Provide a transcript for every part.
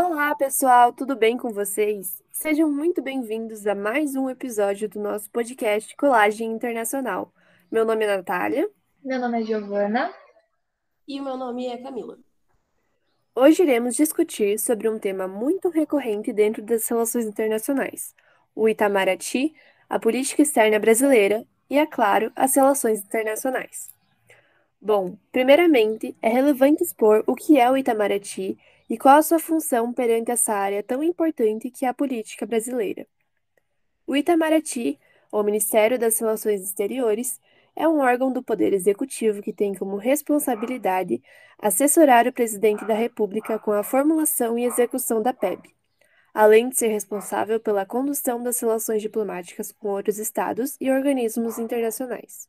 Olá, pessoal, tudo bem com vocês? Sejam muito bem-vindos a mais um episódio do nosso podcast Colagem Internacional. Meu nome é Natália. Meu nome é Giovana. E o meu nome é Camila. Hoje iremos discutir sobre um tema muito recorrente dentro das relações internacionais: o Itamaraty, a política externa brasileira e, é claro, as relações internacionais. Bom, primeiramente, é relevante expor o que é o Itamaraty e qual a sua função perante essa área tão importante que é a política brasileira. O Itamaraty, ou Ministério das Relações Exteriores, é um órgão do Poder Executivo que tem como responsabilidade assessorar o presidente da República com a formulação e execução da PEB, além de ser responsável pela condução das relações diplomáticas com outros estados e organismos internacionais.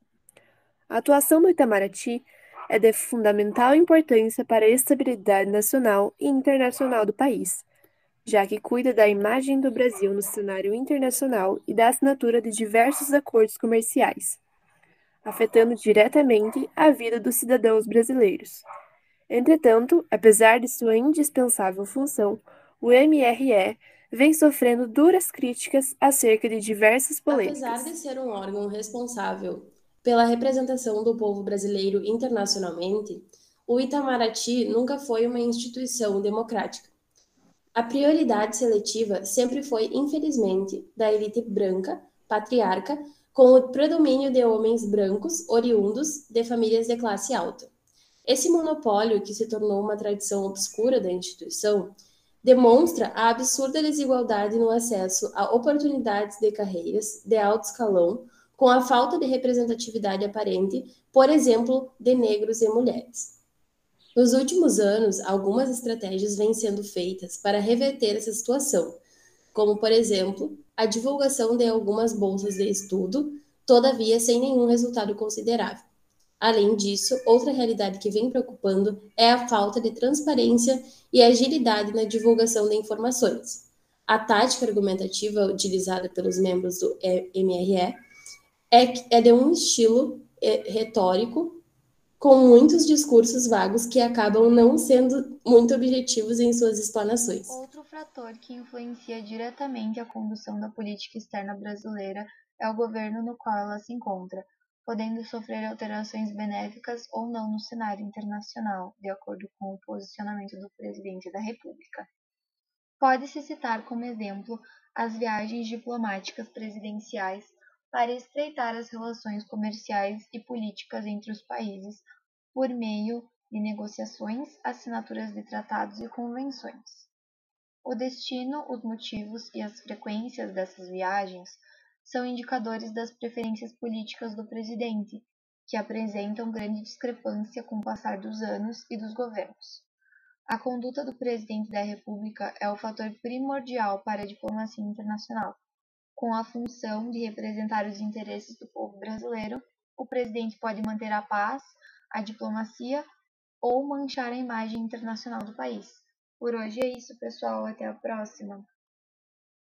A atuação do Itamaraty é de fundamental importância para a estabilidade nacional e internacional do país, já que cuida da imagem do Brasil no cenário internacional e da assinatura de diversos acordos comerciais, afetando diretamente a vida dos cidadãos brasileiros. Entretanto, apesar de sua indispensável função, o MRE vem sofrendo duras críticas acerca de diversas polêmicas. Apesar de ser um órgão responsável pela representação do povo brasileiro internacionalmente, o Itamaraty nunca foi uma instituição democrática. A prioridade seletiva sempre foi, infelizmente, da elite branca, patriarca, com o predomínio de homens brancos oriundos de famílias de classe alta. Esse monopólio, que se tornou uma tradição obscura da instituição, demonstra a absurda desigualdade no acesso a oportunidades de carreiras de alto escalão com a falta de representatividade aparente, por exemplo, de negros e mulheres. Nos últimos anos, algumas estratégias vêm sendo feitas para reverter essa situação, como, por exemplo, a divulgação de algumas bolsas de estudo, todavia sem nenhum resultado considerável. Além disso, outra realidade que vem preocupando é a falta de transparência e agilidade na divulgação de informações. A tática argumentativa utilizada pelos membros do MRE é, é de um estilo é, retórico com muitos discursos vagos que acabam não sendo muito objetivos em suas explanações. Outro fator que influencia diretamente a condução da política externa brasileira é o governo no qual ela se encontra, podendo sofrer alterações benéficas ou não no cenário internacional, de acordo com o posicionamento do presidente da República. Pode-se citar como exemplo as viagens diplomáticas presidenciais para estreitar as relações comerciais e políticas entre os países por meio de negociações, assinaturas de tratados e convenções. O destino, os motivos e as frequências dessas viagens são indicadores das preferências políticas do presidente, que apresentam grande discrepância com o passar dos anos e dos governos. A conduta do presidente da República é o fator primordial para a diplomacia internacional com a função de representar os interesses do povo brasileiro, o presidente pode manter a paz, a diplomacia ou manchar a imagem internacional do país. Por hoje é isso, pessoal. Até a próxima!